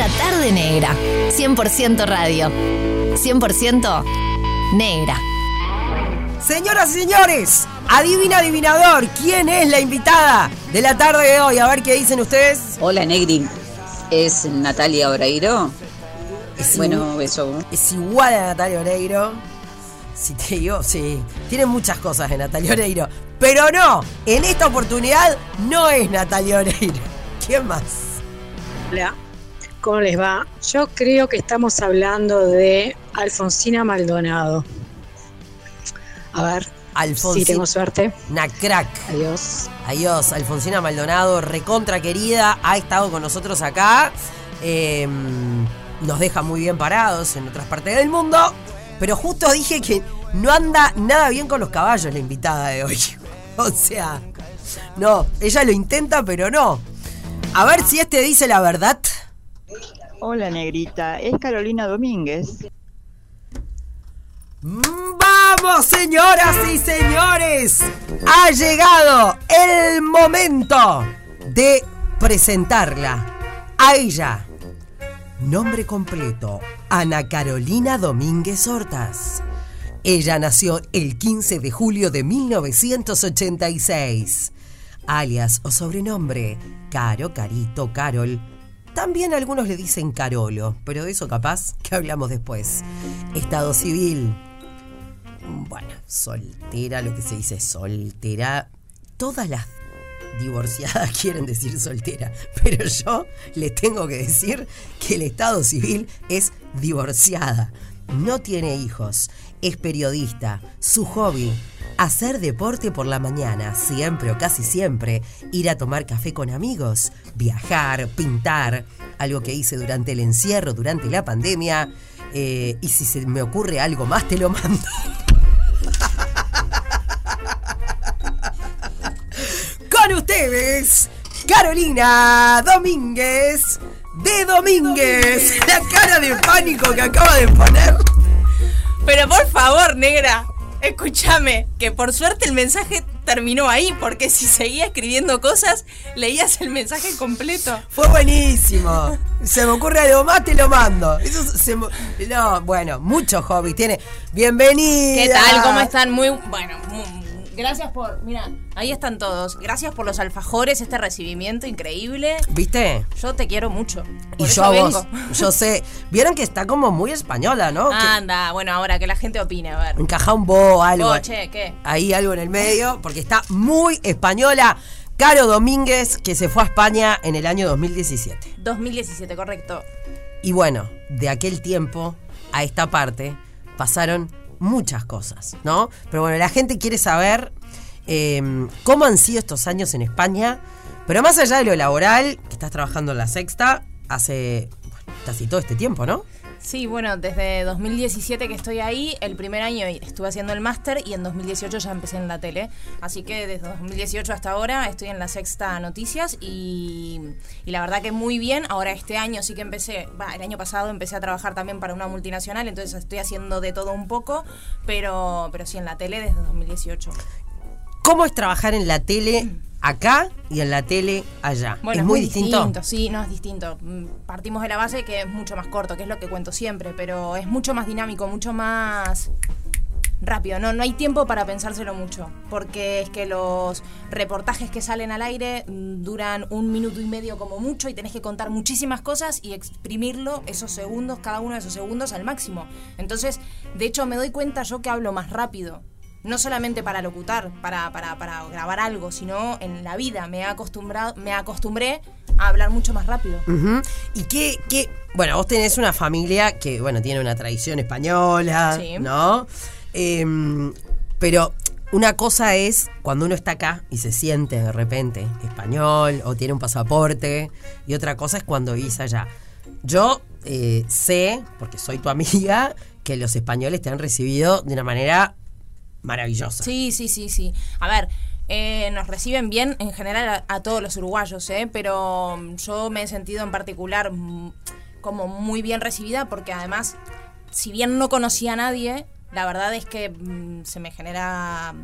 Otra tarde negra. 100% radio. 100% negra. Señoras y señores, adivina adivinador, ¿quién es la invitada de la tarde de hoy? A ver qué dicen ustedes. Hola Negri, es Natalia Oreiro. Es Bueno, igu- eso. Es igual a Natalia Oreiro. Si te digo, sí. Tiene muchas cosas de Natalia Oreiro. Pero no, en esta oportunidad no es Natalia Oreiro. ¿Quién más? Hola, ¿cómo les va? Yo creo que estamos hablando de Alfonsina Maldonado. A ver, Alfonsina. si tengo suerte. Nacrack. Adiós. Adiós, Alfonsina Maldonado, recontra querida, ha estado con nosotros acá. Eh, nos deja muy bien parados en otras partes del mundo. Pero justo dije que no anda nada bien con los caballos la invitada de hoy. O sea, no, ella lo intenta, pero no. A ver si este dice la verdad. Hola negrita, es Carolina Domínguez. Vamos, señoras y señores. Ha llegado el momento de presentarla. A ella. Nombre completo. Ana Carolina Domínguez Hortas. Ella nació el 15 de julio de 1986. Alias o sobrenombre, Caro, Carito, Carol. También algunos le dicen Carolo, pero de eso capaz que hablamos después. Estado civil, bueno, soltera, lo que se dice soltera. Todas las divorciadas quieren decir soltera, pero yo les tengo que decir que el estado civil es divorciada. No tiene hijos, es periodista, su hobby, hacer deporte por la mañana, siempre o casi siempre, ir a tomar café con amigos, viajar, pintar, algo que hice durante el encierro, durante la pandemia, eh, y si se me ocurre algo más te lo mando. Con ustedes, Carolina Domínguez de Domínguez. La cara de pánico que acaba de poner. Pero por favor, negra, escúchame, que por suerte el mensaje terminó ahí, porque si seguía escribiendo cosas, leías el mensaje completo. Fue buenísimo. Se me ocurre algo más, te lo mando. Eso se me- No, bueno, muchos hobbies tiene. Bienvenida. ¿Qué tal? ¿Cómo están? Muy bueno. mu- Gracias por, mira, ahí están todos. Gracias por los alfajores, este recibimiento increíble. ¿Viste? Yo te quiero mucho. Y yo a vos. vengo. Yo sé. Vieron que está como muy española, ¿no? Que Anda, bueno, ahora que la gente opine, a ver. encaja un bo, algo. Vos, che, ¿qué? ahí algo en el medio, porque está muy española. Caro Domínguez, que se fue a España en el año 2017. 2017, correcto. Y bueno, de aquel tiempo a esta parte pasaron muchas cosas, ¿no? Pero bueno, la gente quiere saber eh, cómo han sido estos años en España, pero más allá de lo laboral, que estás trabajando en la sexta hace casi todo este tiempo, ¿no? Sí, bueno, desde 2017 que estoy ahí, el primer año estuve haciendo el máster y en 2018 ya empecé en la tele. Así que desde 2018 hasta ahora estoy en la sexta noticias y, y la verdad que muy bien. Ahora este año sí que empecé, el año pasado empecé a trabajar también para una multinacional, entonces estoy haciendo de todo un poco, pero, pero sí en la tele desde 2018. ¿Cómo es trabajar en la tele acá y en la tele allá? Bueno, ¿Es muy distinto? Sí, no es distinto. Mm, Partimos de la base que es mucho más corto, que es lo que cuento siempre, pero es mucho más dinámico, mucho más rápido. No, no hay tiempo para pensárselo mucho, porque es que los reportajes que salen al aire mm, duran un minuto y medio como mucho y tenés que contar muchísimas cosas y exprimirlo esos segundos, cada uno de esos segundos al máximo. Entonces, de hecho, me doy cuenta yo que hablo más rápido. No solamente para locutar, para, para, para grabar algo, sino en la vida. Me he acostumbrado, me acostumbré a hablar mucho más rápido. ¿Y qué, qué? Bueno, vos tenés una familia que, bueno, tiene una tradición española, Sí. ¿no? Em, pero una cosa es cuando uno está acá y se siente de repente español o tiene un pasaporte, y otra cosa es cuando vivís allá. Yo eh, sé, porque soy tu amiga, que los españoles te han recibido de una manera maravillosa. Sí, sí, sí, sí. A ver, eh, nos reciben bien en general a, a todos los uruguayos, ¿eh? pero mm, yo me he sentido en particular mm, como muy bien recibida porque además, si bien no conocía a nadie, la verdad es que mm, se me genera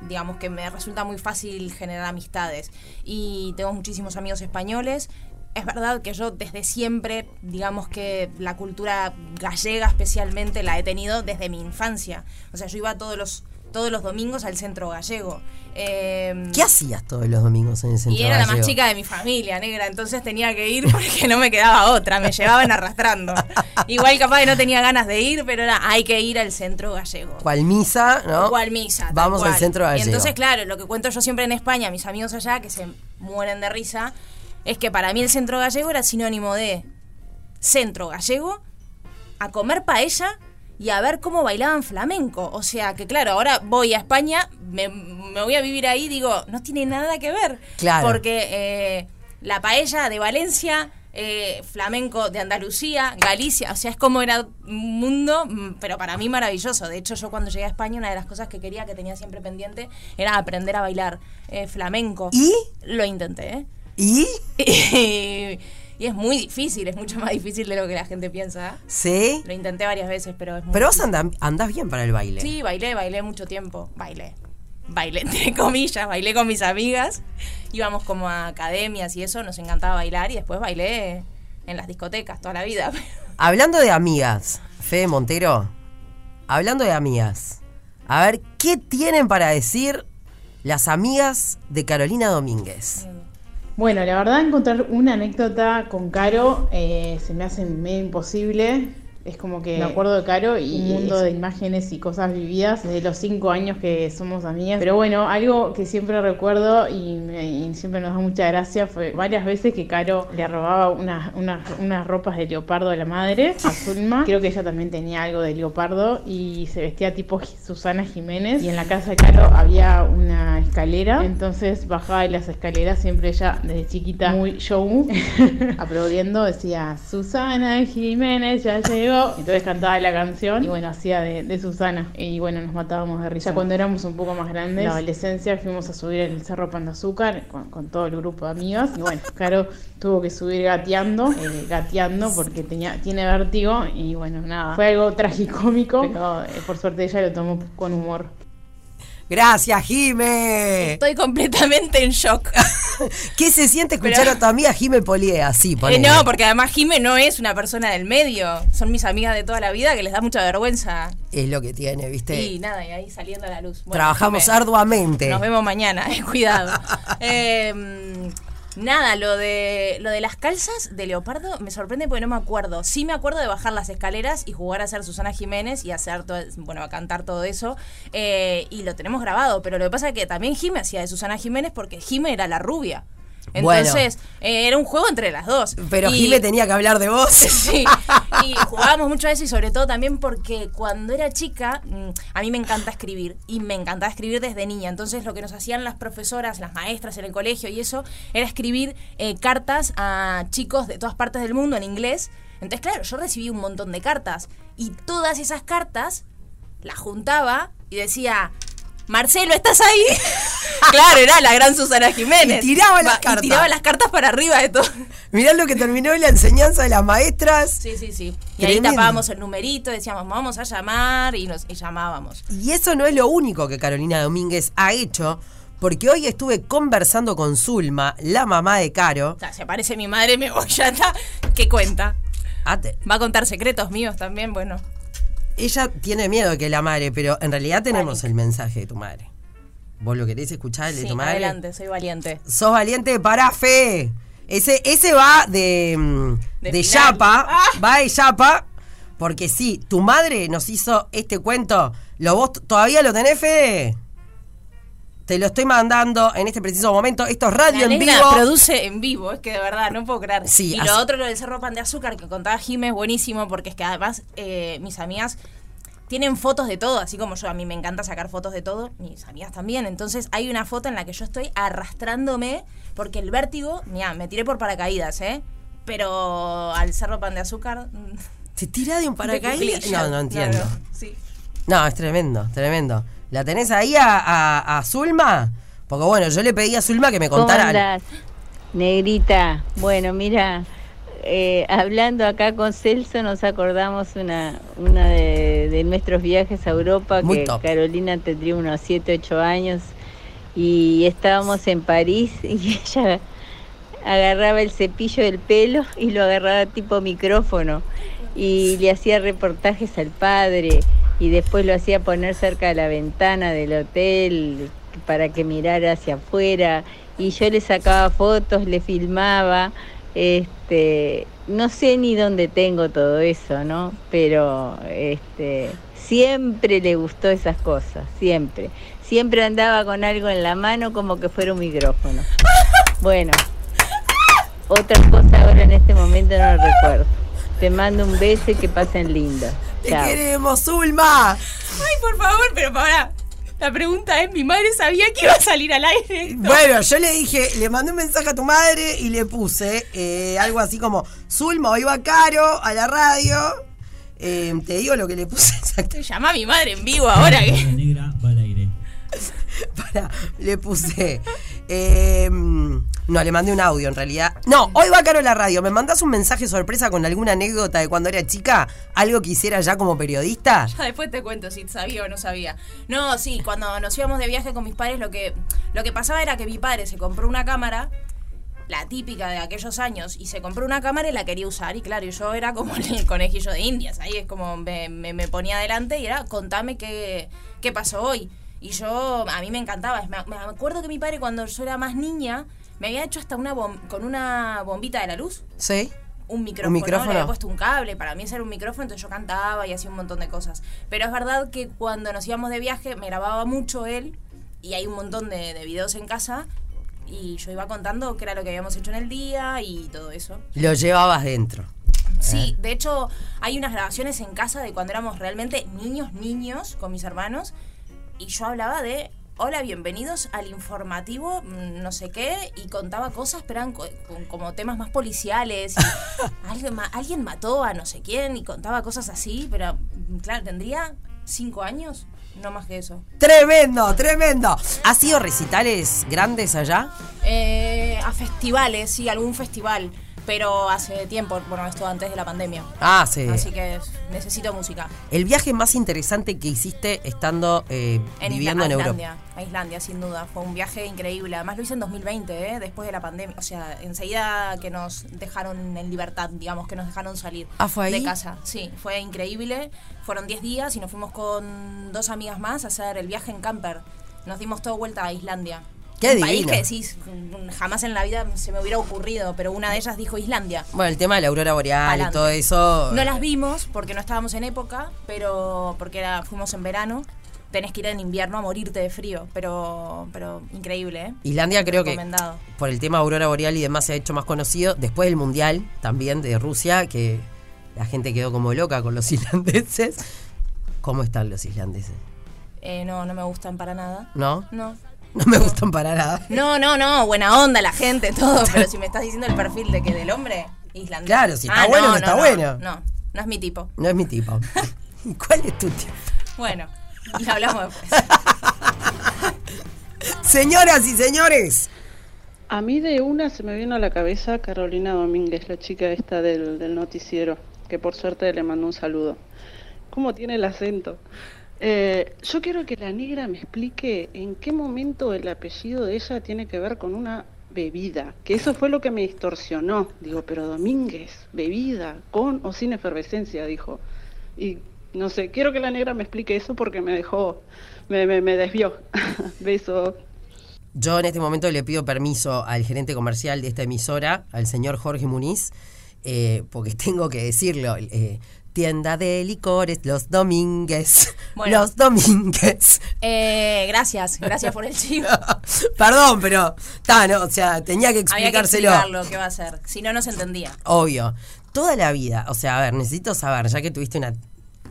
digamos que me resulta muy fácil generar amistades y tengo muchísimos amigos españoles es verdad que yo desde siempre, digamos que la cultura gallega especialmente la he tenido desde mi infancia. O sea, yo iba todos los todos los domingos al centro gallego. Eh, ¿Qué hacías todos los domingos en el centro y era la más gallego? chica de mi familia, negra, entonces tenía que ir porque no me quedaba otra, me llevaban arrastrando. Igual capaz que no tenía ganas de ir, pero era, hay que ir al centro gallego. ¿Cuál misa, no? ¿Cuál misa? Vamos al centro Y gallego. entonces, claro, lo que cuento yo siempre en España, mis amigos allá, que se mueren de risa, es que para mí el centro gallego era sinónimo de centro gallego, a comer paella y a ver cómo bailaban flamenco. O sea que, claro, ahora voy a España, me, me voy a vivir ahí, digo, no tiene nada que ver. Claro. Porque eh, la paella de Valencia, eh, flamenco de Andalucía, Galicia, o sea, es como era un mundo, mm, pero para mí maravilloso. De hecho, yo cuando llegué a España, una de las cosas que quería, que tenía siempre pendiente, era aprender a bailar eh, flamenco. ¿Y? Lo intenté, ¿eh? ¿Y? y es muy difícil, es mucho más difícil de lo que la gente piensa. ¿Sí? Lo intenté varias veces, pero es muy Pero vos andás bien para el baile. Sí, bailé, bailé mucho tiempo. Bailé. Bailé, entre comillas, bailé con mis amigas. Íbamos como a academias y eso, nos encantaba bailar y después bailé en las discotecas toda la vida. Hablando de amigas, Fede Montero, hablando de amigas, a ver, ¿qué tienen para decir las amigas de Carolina Domínguez? Bueno, la verdad encontrar una anécdota con Caro eh, se me hace medio imposible. Es como que me acuerdo de Caro y un mundo de imágenes y cosas vividas desde los cinco años que somos amigas. Pero bueno, algo que siempre recuerdo y, me- y siempre nos da mucha gracia fue varias veces que Caro le robaba unas, unas, unas ropas de leopardo a la madre, a Zulma. Creo que ella también tenía algo de leopardo y se vestía tipo Susana Jiménez. Y en la casa de Caro había una escalera, entonces bajaba de las escaleras siempre ella desde chiquita muy show, aplaudiendo, decía Susana Jiménez ya llegó. Entonces cantaba la canción y bueno, hacía de, de Susana. Y bueno, nos matábamos de risa. Cuando éramos un poco más grandes, en la adolescencia, fuimos a subir el Cerro Pan de Azúcar con, con todo el grupo de amigas. Y bueno, Caro tuvo que subir gateando, eh, gateando porque tenía, tiene vértigo y bueno, nada. Fue algo tragicómico, pero eh, por suerte ella lo tomó con humor. Gracias, Jime. Estoy completamente en shock. ¿Qué se siente escuchar Pero- a tu amiga Jime Polié así? Eh, no, porque además Jime no es una persona del medio. Son mis amigas de toda la vida que les da mucha vergüenza. Es lo que tiene, ¿viste? Y nada, y ahí saliendo a la luz. Bueno, Trabajamos Jime, arduamente. Nos vemos mañana, eh, cuidado. Eh, nada, lo de lo de las calzas de leopardo me sorprende porque no me acuerdo. Sí me acuerdo de bajar las escaleras y jugar a ser Susana Jiménez y hacer todo, bueno, a cantar todo eso. Eh, y lo tenemos grabado, pero lo que pasa es que también Jime hacía de Susana Jiménez porque Jime era la rubia. Bueno. Entonces, eh, era un juego entre las dos. Pero Y- Jime tenía que hablar de vos. Sí, y jugábamos mucho a eso y sobre todo también porque cuando era chica, mm, a mí me encanta escribir y me encantaba escribir desde niña. Entonces lo que nos hacían las profesoras, las maestras en el colegio y eso, era escribir eh, cartas a chicos de todas partes del mundo en inglés. Entonces, claro, yo recibí un montón de cartas y todas esas cartas las juntaba y decía... Marcelo, ¿estás ahí? claro, era la gran Susana Jiménez. Y tiraba las Va, y cartas. tiraba las cartas para arriba de todo. Mirá lo que terminó la enseñanza de las maestras. Sí, sí, sí. Y ahí tapábamos el numerito, decíamos, vamos a llamar y nos y llamábamos. Y eso no es lo único que Carolina Domínguez ha hecho, porque hoy estuve conversando con Zulma, la mamá de Caro. O sea, se aparece mi madre, me voy ya está. ¿Qué cuenta? Ah, te- Va a contar secretos míos también, bueno. Ella tiene miedo de que la madre, pero en realidad tenemos el mensaje de tu madre. ¿Vos lo querés escuchar, el de Sí, tu madre? adelante, soy valiente. Sos valiente para fe. Ese, ese va de, mm, De. Yapa. Ah. Va de Yapa. Porque sí, tu madre nos hizo este cuento. ¿Lo vos todavía lo tenés, Fede? Te lo estoy mandando en este preciso momento. Esto es radio La en vivo. produce en vivo, es que de verdad no puedo creer. Sí, y así- lo otro, lo del Cerro Pan de Azúcar que contaba Jimé, es buenísimo porque es que además eh, mis amigas tienen fotos de todo, así como yo, a mí me encanta sacar fotos de todo, mis amigas también. Entonces hay una foto en la que yo estoy arrastrándome porque el vértigo, mira, me tiré por paracaídas, ¿eh? Pero al Cerro Pan de Azúcar... mm, ¿Se tira de un paracaídas? No, no entiendo. no, sí. No, es tremendo, tremendo. ¿La tenés ahí a, a- a Zulma? Porque bueno, yo le pedí a Zulma que me ¿Cómo contara. andás, negrita? Bueno, mira, eh, hablando acá con Celso nos acordamos una, una de, de nuestros viajes a Europa, Muy que top. Carolina tendría unos 7, 8 años, y estábamos en París y ella agarraba el cepillo del pelo y lo agarraba tipo micrófono y le hacía reportajes al padre y después lo hacía poner cerca de la ventana del hotel para que mirara hacia afuera y yo le sacaba fotos, le filmaba, este, no sé ni dónde tengo todo eso, ¿no? Pero este, siempre le gustó esas cosas, siempre. Siempre andaba con algo en la mano como que fuera un micrófono. Bueno, otra cosa ahora en este momento no recuerdo. Te mando un beso y que pasen lindo. ¡Te queremos, Zulma! Ay, por favor, pero para. La pregunta es, mi madre sabía que iba a salir al aire. Bueno, yo le dije, le mandé un mensaje a tu madre y le puse eh, algo así como, Zulma, hoy va Caro a la radio. Eh, te digo lo que le puse exactamente. Llama a mi madre en vivo ahora que... La negra va al aire. Para, le puse. Eh, no, le mandé un audio en realidad. No, hoy va Caro la radio. ¿Me mandás un mensaje sorpresa con alguna anécdota de cuando era chica? ¿Algo que hiciera ya como periodista? Ya después te cuento si sabía o no sabía. No, sí, cuando nos íbamos de viaje con mis padres, lo que, lo que pasaba era que mi padre se compró una cámara la típica de aquellos años y se compró una cámara y la quería usar y claro, yo era como el conejillo de indias, ahí es como me, me, ponía adelante y era contame qué, qué pasó hoy. Y yo, a mí me encantaba. Me, acuerdo que mi padre cuando yo era más niña me había hecho hasta una con una bombita de la luz. Sí. Un micrófono, ¿Un micrófono? Le había puesto un cable, para mí ese era un micrófono, entonces yo cantaba y hacía un montón de cosas. Pero es verdad que cuando nos íbamos de viaje me grababa mucho él y hay un montón de, de videos en casa y yo iba contando qué era lo que habíamos hecho en el día y todo eso. Lo llevabas dentro. Sí, ¿Eh? de hecho hay unas grabaciones en casa de cuando éramos realmente niños, niños con mis hermanos y yo hablaba de hola, bienvenidos al informativo, mm, no sé qué, y contaba cosas, pero eran como temas más policiales. alguien, alguien mató a no sé quién y contaba cosas así, pero mm, claro, tendría cinco años, no más que eso. Tremendo, tremendo. ¿Ha sido recitales grandes allá? Eh, a festivales, sí, algún festival pero hace tiempo, bueno, esto antes de la pandemia. Ah, sí. Así que necesito música. ¿El viaje más interesante que hiciste estando eh, viviendo en Europa? A Islandia, sin duda. Fue un viaje increíble. Además lo hice en 2020, ¿eh? después de la pandemia. O sea, enseguida que nos dejaron en libertad, digamos, que nos dejaron salir ¿Ah, fue ahí? de casa. Sí, fue increíble. Fueron 10 días y nos fuimos con dos amigas más a hacer el viaje en camper. Nos dimos toda vuelta a Islandia. Qué un país que decís, jamás en la vida se me hubiera ocurrido, pero una de ellas dijo Islandia. Bueno, el tema de la aurora boreal y todo eso. No las vimos porque no estábamos en época, pero porque era, fuimos en verano. Tenés que ir en invierno a morirte de frío, pero, pero increíble, ¿eh? Islandia creo que por el tema aurora boreal y demás se ha hecho más conocido después del mundial también de Rusia, que la gente quedó como loca con los islandeses. ¿Cómo están los islandeses? Eh, no, no me gustan para nada. ¿No? No. No me gustan para nada. No, no, no, buena onda la gente, todo, pero si me estás diciendo el perfil de que del hombre islandés. Claro, si está ah, bueno, no, está bueno. No, no es mi tipo. No es mi tipo. ¿Y cuál es tu tipo? Bueno, y hablamos después. Señoras y señores. A mí de una se me vino a la cabeza Carolina Domínguez, la chica esta del, del noticiero, que por suerte le mandó un saludo. ¿Cómo tiene el acento? Eh, yo quiero que la negra me explique en qué momento el apellido de ella tiene que ver con una bebida, que eso fue lo que me distorsionó. Digo, pero Domínguez, bebida, con o sin efervescencia, dijo. Y no sé, quiero que la negra me explique eso porque me dejó, me, me, desvió. Beso. Yo en este momento le pido permiso al gerente comercial de esta emisora, al señor Jorge Muniz, eh, porque tengo que decirlo. Eh, tienda de licores los domínguez. los domínguez. Eh, gracias, gracias por el chivo. Perdón, pero no, o sea, tenía que explicárselo. Había que explicarlo, ¿qué va a ser? Si no, no se entendía. Obvio. Toda la vida, o sea, a ver, necesito saber, ya que tuviste una.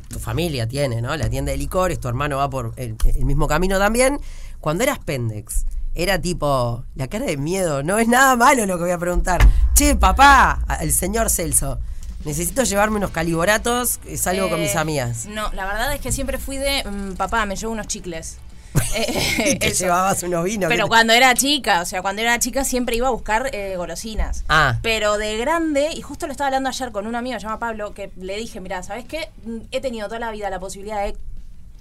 Tu familia tiene, ¿no? La tienda de licores, tu hermano va por el, el mismo camino también. Cuando eras Pendex, era tipo, la cara de miedo, no es nada malo lo que voy a preguntar. Che, papá, el señor Celso. Necesito llevarme unos caliboratos, salgo con mis eh, amigas. No, la verdad es que siempre fui de, mm, papá, me llevo unos chicles. eh, te llevabas unos vinos. Pero cuando era chica, o sea, cuando era chica siempre iba a buscar eh, golosinas. Ah. Pero de grande, y justo lo estaba hablando ayer con un amigo, se llama Pablo, que le dije, mira, ¿sabes qué? Mm, he tenido toda la vida la posibilidad de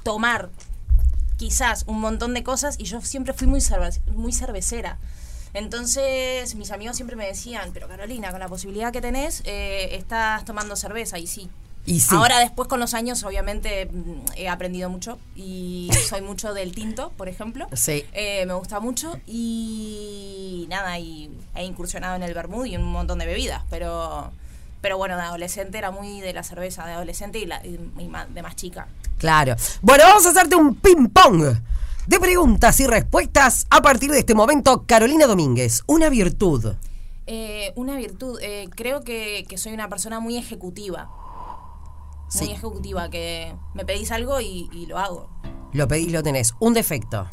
tomar quizás un montón de cosas y yo siempre fui muy, muy cervecera. Entonces mis amigos siempre me decían, pero Carolina, con la posibilidad que tenés, eh, estás tomando cerveza y sí. Y sí. Ahora después con los años obviamente mm, he aprendido mucho y soy mucho del tinto, por ejemplo. Sí. Eh, me gusta mucho y nada, y he incursionado en el vermouth y un montón de bebidas, pero pero bueno, de adolescente era muy de la cerveza, de adolescente y, la- y- de más chica. Claro. Bueno, vamos a hacerte un ping-pong de preguntas y respuestas a partir de este momento. Carolina Domínguez, una virtud. Eh, una virtud, eh, creo que, que soy una persona muy ejecutiva. Sí. Muy ejecutiva, que me pedís algo y, y lo hago. Lo pedís, lo tenés. Un defecto.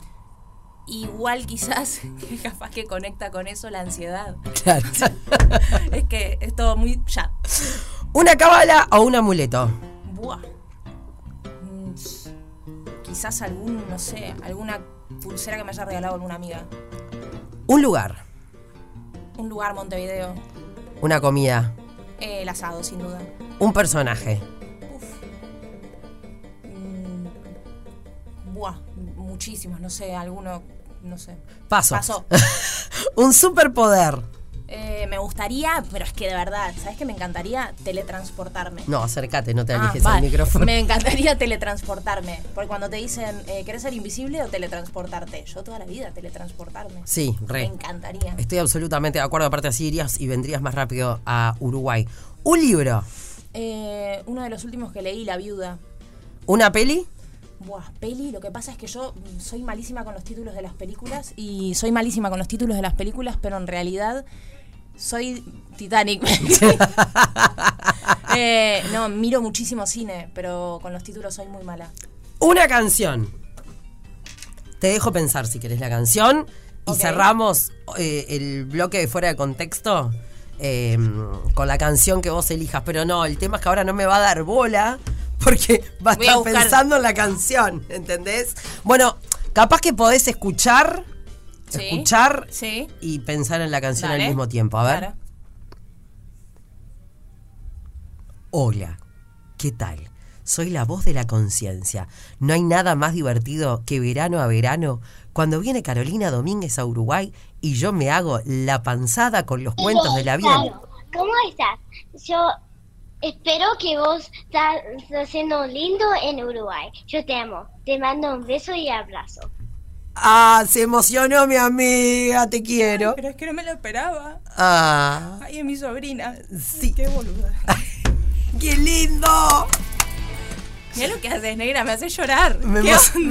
Igual quizás, que capaz que conecta con eso la ansiedad. Claro. es que es todo muy ya. ¿Una cábala o un amuleto? Buah. Quizás algún, no sé, alguna pulsera que me haya regalado alguna amiga. Un lugar. Un lugar, Montevideo. Una comida. Eh, el asado, sin duda. Un personaje. Mm, Buah, muchísimos, no sé, alguno, no sé. Paso. Pasó. un superpoder. Eh, me gustaría, pero es que de verdad, ¿sabes qué? Me encantaría teletransportarme. No, acércate, no te Ah, alejes vale. al micrófono. Me encantaría teletransportarme. Porque cuando te dicen, eh, ¿querés ser invisible o teletransportarte? Yo toda la vida teletransportarme. Sí, re. Me encantaría. Estoy absolutamente de acuerdo. Aparte, así irías y vendrías más rápido a Uruguay. Un libro. Eh, uno de los últimos que leí, La Viuda. Una peli. Buah, peli, lo que pasa es que yo mm, soy malísima con los títulos de las películas y soy malísima con los títulos de las películas, pero en realidad soy Titanic. Eh, no, miro muchísimo cine, pero con los títulos soy muy mala. Una canción. Te dejo pensar si querés la canción. Y cerramos eh, el bloque de fuera de contexto eh, con la canción que vos elijas. Pero no, el tema es que ahora no me va a dar bola porque va a estar pensando en la canción, ¿entendés? Bueno, capaz que podés escuchar, Sí. escuchar Sí. y pensar en la canción Dale. al mismo tiempo. A ver. Claro. Hola, ¿qué tal? Soy la voz de la conciencia. No hay nada más divertido que verano a verano cuando viene Carolina Domínguez a Uruguay y yo me hago la panzada con los cuentos del avión. Claro. ¿Cómo estás? Yo espero que vos estás haciendo lindo en Uruguay. Yo te amo. Te mando un beso y abrazo. Ah, se emocionó mi amiga, te quiero. Pero es que no me lo esperaba. Ah, Ay, es mi sobrina. Sí. Qué boluda. qué lindo. Mira lo que haces, negra, me hace llorar. Me,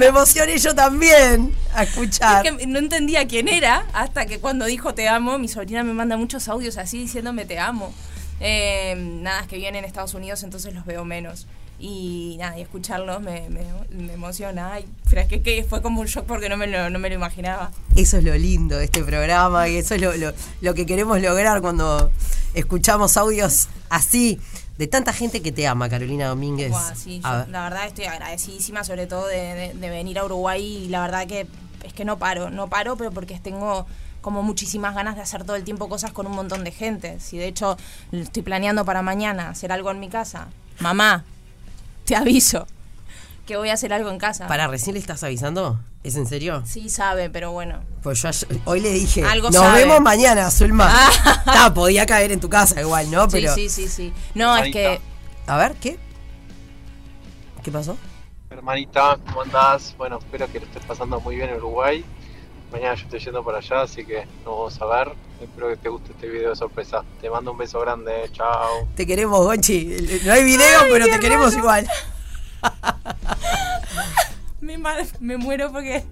emocioné yo también a escuchar. Es que no entendía quién era hasta que cuando dijo te amo, mi sobrina me manda muchos audios así diciéndome te amo. Eh, nada, es que viven en Estados Unidos, entonces los veo menos. Y nada, y escucharlos me, me, me emociona. Ay, pero es que, que fue como un shock porque no me lo, no me lo imaginaba. Eso es lo lindo de este programa y eso es lo, lo- lo que queremos lograr cuando escuchamos audios así de tanta gente que te ama, Carolina Domínguez. Buah, sí, A yo ver. la verdad estoy agradecidísima sobre todo de, de- de venir a Uruguay y la verdad que es que no paro, no paro, pero porque tengo como muchísimas ganas de hacer todo el tiempo cosas con un montón de gente. Si de hecho estoy planeando para mañana hacer algo en mi casa, mamá, te aviso que voy a hacer algo en casa. Para, ¿recién le estás avisando? ¿Es en serio? Sí sabe, pero bueno. Pues yo ayer- hoy le dije, Algo nos sabe". vemos mañana, Zulma. Ah, podía caer en tu casa igual, ¿no? Pero, Sí, sí, sí, sí. No, es que A ver, ¿qué? ¿Qué pasó? Hermanita, ¿cómo andás? Bueno, espero que lo estés pasando muy bien en Uruguay. Mañana yo estoy yendo para allá, así que nos vamos a ver. Espero que te guste este video de sorpresa. Te mando un beso grande, chao. Te queremos, Gonchi. No hay video, pero te queremos igual. me, muero porque.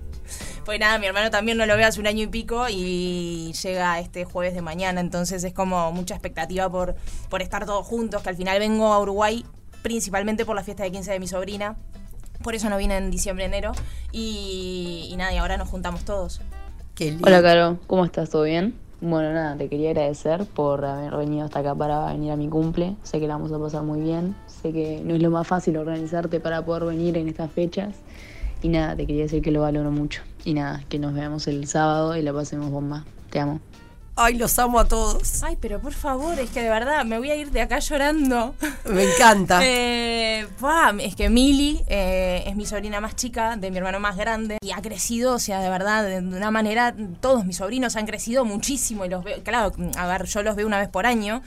Pues nada, mi hermano también no lo ve hace un año y pico y llega este jueves de mañana, entonces es como mucha expectativa por, por estar todos juntos, que al final vengo a Uruguay principalmente por la fiesta de 15 de mi sobrina, por eso no vine en diciembre, enero, y, y nada, y ahora nos juntamos todos. Qué lindo. Hola, Caro, ¿cómo estás? ¿Todo bien? Bueno, nada, te quería agradecer por haber venido hasta acá para venir a mi cumple. Sé que la vamos a pasar muy bien. Sé que no es lo más fácil organizarte para poder venir en estas fechas. Y nada, te quería decir que lo valoro mucho. Y nada, que nos veamos el sábado y la pasemos bomba. Te amo. Ay, los amo a todos. Ay, pero por favor, es que de verdad me voy a ir de acá llorando. Me encanta. Eh, buah, es que Mili eh, es mi sobrina más chica, de mi hermano más grande, y ha crecido, o sea, de verdad, de una manera, todos mis sobrinos han crecido muchísimo y los veo, claro, a ver, yo los veo una vez por año.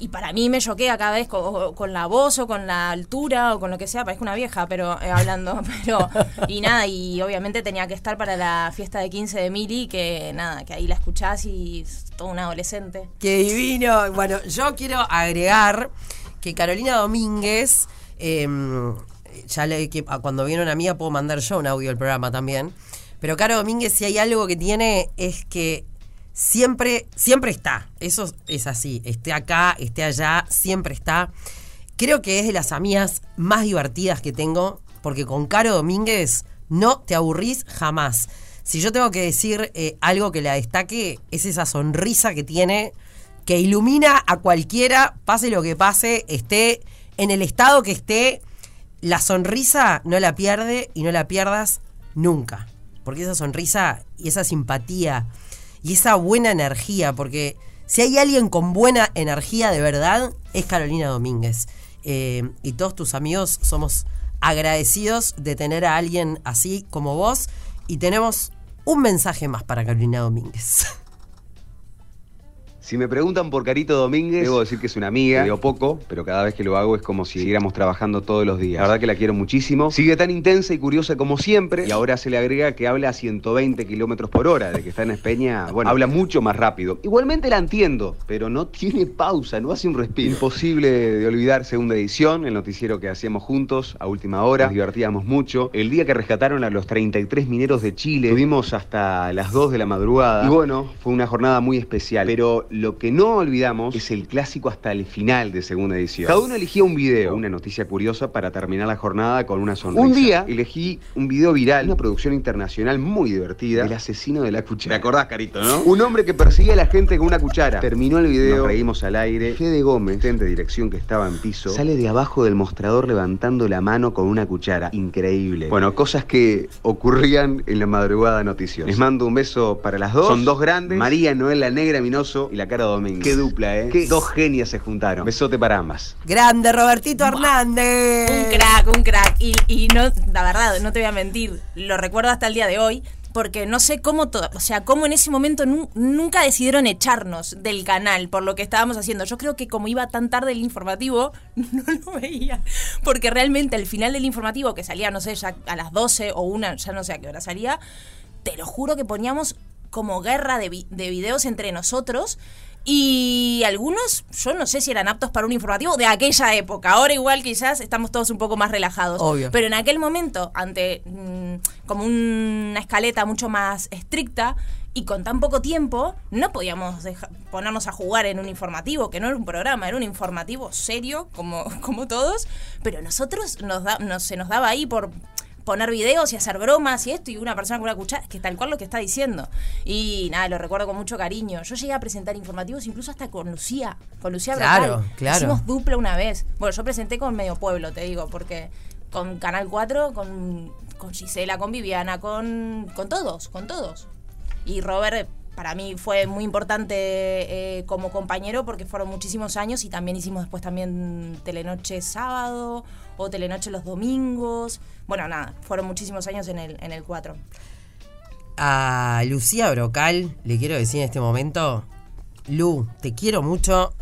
Y para mí me choquea cada vez con, la voz o con la altura o con lo que sea, parezco una vieja, pero eh, hablando, pero y nada, y obviamente tenía que estar para la fiesta de 15 de Mili, que nada, que ahí la escuchás y es todo un adolescente. Qué divino. Bueno, yo quiero agregar que Carolina Domínguez, eh, ya le, que, cuando viene una amiga puedo mandar yo un audio del programa también. Pero Caro Domínguez, si hay algo que tiene, es que siempre, siempre está. Eso es así. Esté acá, esté allá, siempre está. Creo que es de las amigas más divertidas que tengo, porque con Caro Domínguez no te aburrís jamás. Si yo tengo que decir eh, algo que la destaque, es esa sonrisa que tiene, que ilumina a cualquiera, pase lo que pase, esté en el estado que esté, la sonrisa no la pierde y no la pierdas nunca. Porque esa sonrisa y esa simpatía y esa buena energía, porque si hay alguien con buena energía de verdad, es Carolina Domínguez. Eh, y todos tus amigos somos agradecidos de tener a alguien así como vos. Y tenemos un mensaje más para Carolina Domínguez. Si me preguntan por Carito Domínguez, debo decir que es una amiga, digo poco, pero cada vez que lo hago es como si siguiéramos trabajando todos los días. La verdad que la quiero muchísimo. Sigue tan intensa y curiosa como siempre, y ahora se le agrega que habla a 120 kilómetros por hora, de que está en Espeña, bueno, habla mucho más rápido. Igualmente la entiendo, pero no tiene pausa, no hace un respiro. Imposible de olvidar segunda edición, el noticiero que hacíamos juntos a última hora, nos divertíamos mucho. El día que rescataron a los 33 mineros de Chile, estuvimos hasta las 2 de la madrugada. Y bueno, fue una jornada muy especial, pero lo que no olvidamos es el clásico hasta el final de segunda edición. Cada uno elegía un video, una noticia curiosa para terminar la jornada con una sonrisa. Un día elegí un video viral, una producción internacional muy divertida, El asesino de la cuchara. ¿Te acordás, Carito, no? Un hombre que persigue a la gente con una cuchara. Terminó el video, nos reímos al aire. Fede Gómez, de dirección que estaba en piso, sale de abajo del mostrador levantando la mano con una cuchara. Increíble. Bueno, cosas que ocurrían en la madrugada notición. Les mando un beso para las dos. Son dos grandes. María Noel, la negra Minoso y la cara Domínguez. Qué dupla, ¿eh? Qué dos genias se juntaron. Besote para ambas. Grande Robertito Hernández. Un crack, un crack. Y, y no, la verdad, no te voy a mentir, lo recuerdo hasta el día de hoy porque no sé cómo todo, o sea, cómo en ese momento nu- nunca decidieron echarnos del canal por lo que estábamos haciendo. Yo creo que como iba tan tarde el informativo, no lo veía, porque realmente al final del informativo que salía, no sé, ya a las 12 o una, ya no sé a qué hora salía, te lo juro que poníamos como guerra de, vi- de videos entre nosotros y algunos, yo no sé si eran aptos para un informativo de aquella época. Ahora igual quizás estamos todos un poco más relajados. Obvio. Pero en aquel momento, ante mm, como una escaleta mucho más estricta y con tan poco tiempo, no podíamos ponernos a jugar en un informativo, que no era un programa, era un informativo serio, como, como todos. Pero nosotros nos da, nos, se nos daba ahí por poner videos y hacer bromas y esto, y una persona con una cuchara, que tal cual lo que está diciendo. Y nada, lo recuerdo con mucho cariño. Yo llegué a presentar informativos incluso hasta con Lucía, con Lucía Claro, Brocal. claro. Hicimos dupla una vez. Bueno, yo presenté con Medio Pueblo, te digo, porque con Canal 4, con, con Gisela, con Viviana, con, con todos, con todos. Y Robert para mí fue muy importante eh, como compañero porque fueron muchísimos años y también hicimos después también Telenoche sábado o Telenoche los domingos. Bueno, nada, fueron muchísimos años en el, en el 4. A Lucía Brocal le quiero decir en este momento, Lu, te quiero mucho,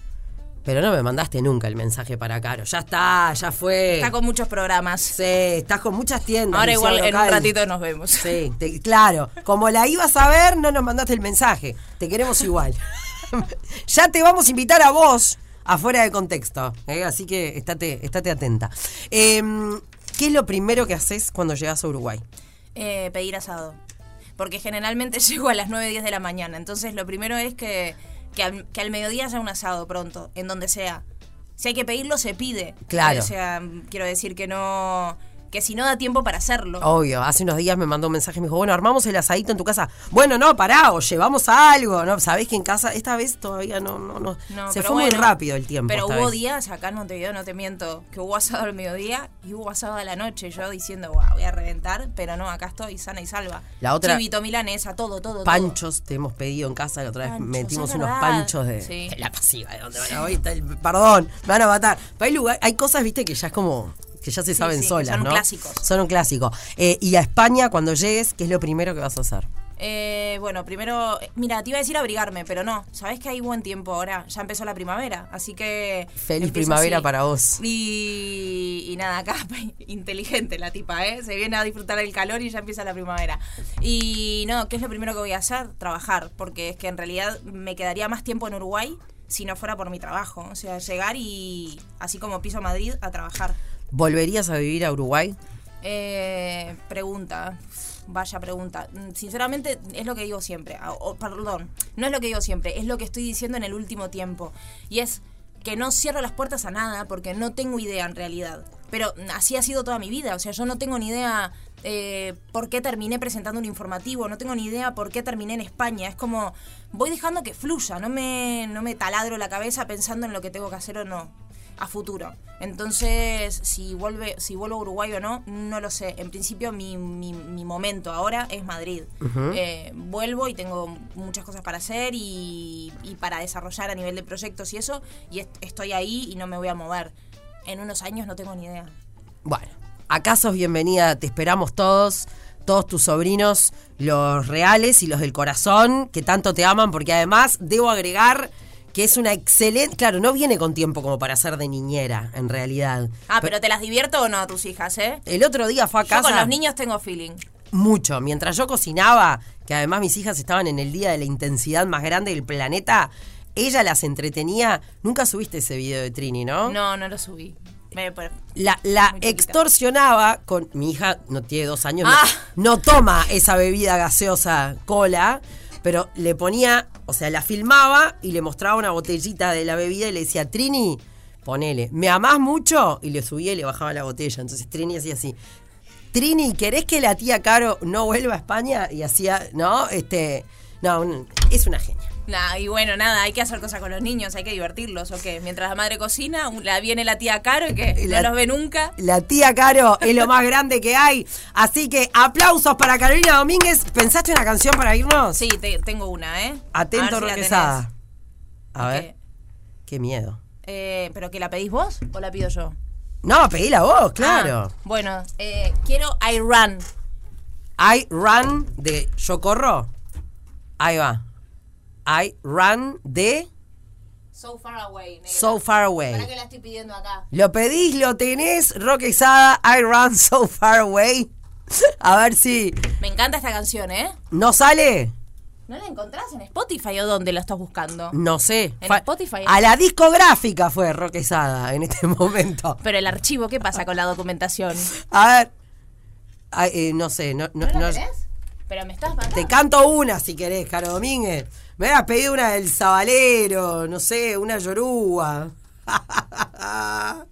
pero no me mandaste nunca el mensaje para Caro. Ya está, ya fue. Está con muchos programas. Sí, estás con muchas tiendas. Ahora igual en un ratito nos vemos. Sí, te- claro. Como la ibas a ver, no nos mandaste el mensaje. Te queremos igual. ya te vamos a invitar a vos afuera de contexto. ¿eh? Así que estate, estate atenta. Em, ¿Qué es lo primero que haces cuando llegas a Uruguay? Eh, pedir asado. Porque generalmente llego a las 9, 10 de la mañana. Entonces lo primero es que, que, al, que al mediodía haya un asado pronto, en donde sea. Si hay que pedirlo, se pide. Claro. O sea, quiero decir que no que si no da tiempo para hacerlo. Obvio, hace unos días me mandó un mensaje y me dijo, bueno, armamos el asadito en tu casa. Bueno, no, pará, o llevamos algo, ¿no? Sabés que en casa, esta vez todavía no, no, no. No, Se fue muy rápido el tiempo. Pero hubo vez. días acá en Montevideo, no te miento, que hubo asado al mediodía y hubo asado a la noche. Yo diciendo, wow, voy a reventar, pero no, acá estoy sana y salva. La otra- Chivito, milanesa, todo, todo. todo. Panchos te hemos pedido en casa, la otra vez Panchos, metimos unos verdad. panchos de, Sí. de la pasiva, de donde van a el- perdón, me van a matar. Pero hay, lugar- hay cosas, viste, que ya es como que ya se Sí, saben sí, solas, son ¿no? clásicos. Son un clásico. Eh, y a España, cuando llegues, ¿qué es lo primero que vas a hacer? Eh, bueno, primero, mira, te iba a decir abrigarme, pero no. Sabes que hay buen tiempo ahora. Ya empezó la primavera, así que. Feliz primavera así. para vos. Y, y nada, acá inteligente la tipa, ¿eh? Se viene a disfrutar el calor y ya empieza la primavera. Y no, ¿qué es lo primero que voy a hacer? Trabajar, porque es que en realidad me quedaría más tiempo en Uruguay si no fuera por mi trabajo. O sea, llegar y, así como piso Madrid, a trabajar. ¿Volverías a vivir a Uruguay? Eh, pregunta. Vaya pregunta. Mm, Sinceramente, es lo que digo siempre. Ah, perdón, no es lo que digo siempre, es lo que estoy diciendo en el último tiempo. Y es que no cierro las puertas a nada porque no tengo idea en realidad. Pero mm, así ha sido toda mi vida. O sea, yo no tengo ni idea eh, por qué terminé presentando un informativo, no tengo ni idea por qué terminé en España. Es como, voy dejando que fluya, no me, no me taladro la cabeza pensando en lo que tengo que hacer o no a futuro. Entonces, si vuelve, si vuelvo a Uruguay o no, no lo sé. En principio, mi, mi, mi momento ahora es Madrid. Eh, vuelvo y tengo muchas cosas para hacer y, y para desarrollar a nivel de proyectos y eso. Y est- estoy ahí y no me voy a mover. En unos años no tengo ni idea. Bueno, acá sos bienvenida, te esperamos todos, todos tus sobrinos, los reales y los del corazón, que tanto te aman, porque además debo agregar que es una excelente, claro, no viene con tiempo como para ser de niñera, en realidad. Ah, pero ¿te las divierto o no a tus hijas, eh? El otro día fue a Yo casa con los niños tengo feeling. mucho, mientras yo cocinaba, que además mis hijas estaban en el día de la intensidad más grande del planeta, ella las entretenía. Nunca subiste ese video de Trini, ¿no? No, no lo subí. Me- La, la extorsionaba con. Mi hija no tiene dos años, no- Ah. no, toma esa bebida gaseosa cola, pero le ponía, o sea, la filmaba y le mostraba una botellita de la bebida y le decía, Trini, ponele, ¿me amás mucho? Y le subía y le bajaba la botella. Entonces Trini hacía así. Trini, ¿querés que la tía Caro no vuelva a España? Y hacía, ¿no? Este. No, es una genia. Nah, y bueno, nada, hay que hacer cosas con los niños, hay que divertirlos, ¿o qué? Mientras la madre cocina, la viene la tía Caro que La- no los ve nunca. La tía Caro es lo más grande que hay. Así que aplausos para Carolina Domínguez. ¿Pensaste una canción para irnos? Sí, te- tengo una, ¿eh? Atento, A ver si la Roquesada. A ver. Qué miedo. Eh, ¿Pero que la pedís vos o la pido yo? No, pedíla vos, claro. Ah, bueno, eh, quiero I Run. I Run de Yo Corro. Ahí va. I Run de So Far Away. negra. So Far Away. ¿Para qué la estoy pidiendo acá? Lo pedís, lo tenés, Roquesada. I Run So Far Away. A ver si. Me encanta esta canción, ¿eh? ¿No sale? ¿No la encontrás en Spotify o dónde la estás buscando? No sé. En Spotify. A la discográfica fue Roquesada en este momento. Pero el archivo, ¿qué pasa con la documentación? A ver. Ay, eh, no sé, no, no- ¿No la no- tenés? Pero me estás matando. Te canto una si querés, Caro Domínguez. Me hubieras pedido una del Sabalero, no sé, una Yoruba.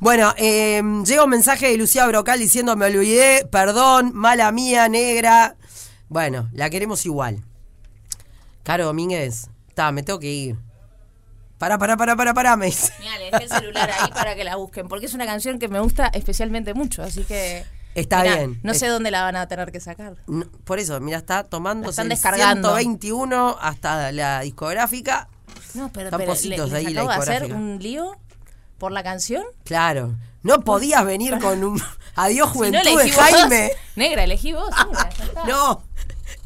bueno, eh, llega un mensaje de Lucía Brocal diciendo me olvidé, perdón, mala mía, negra. Bueno, la queremos igual. Caro Domínguez, está, me tengo que ir. Pará, pará, pará, pará, pará, me dice. Mira, le dejé el celular ahí para que la busquen, porque es una canción que me gusta especialmente mucho, así que... Está mirá, bien. No sé dónde la van a tener que sacar. No, por eso, mira, está tomando La están el descargando. 121 hasta la discográfica. No, pero, Están pero le- les ahí la acabo de hacer un lío por la canción. Claro. No podías venir con un adiós Si juventud no de vos, Jaime. Negra, elegí vos. negra. No,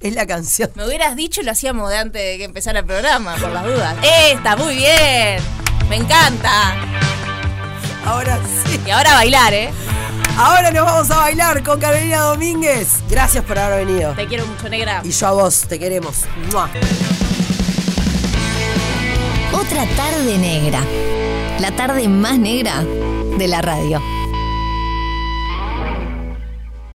es la canción. Me hubieras dicho y lo hacíamos de antes de que empezara el programa, por las dudas. ¡Esta! ¡Muy bien! ¡Me encanta! Ahora sí. Y ahora a bailar, ¿eh? Ahora nos vamos a bailar con Carolina Domínguez. Gracias por haber venido. Te quiero mucho, negra. Y yo a vos, te queremos. ¡Mua! Otra tarde negra. La tarde más negra de la radio.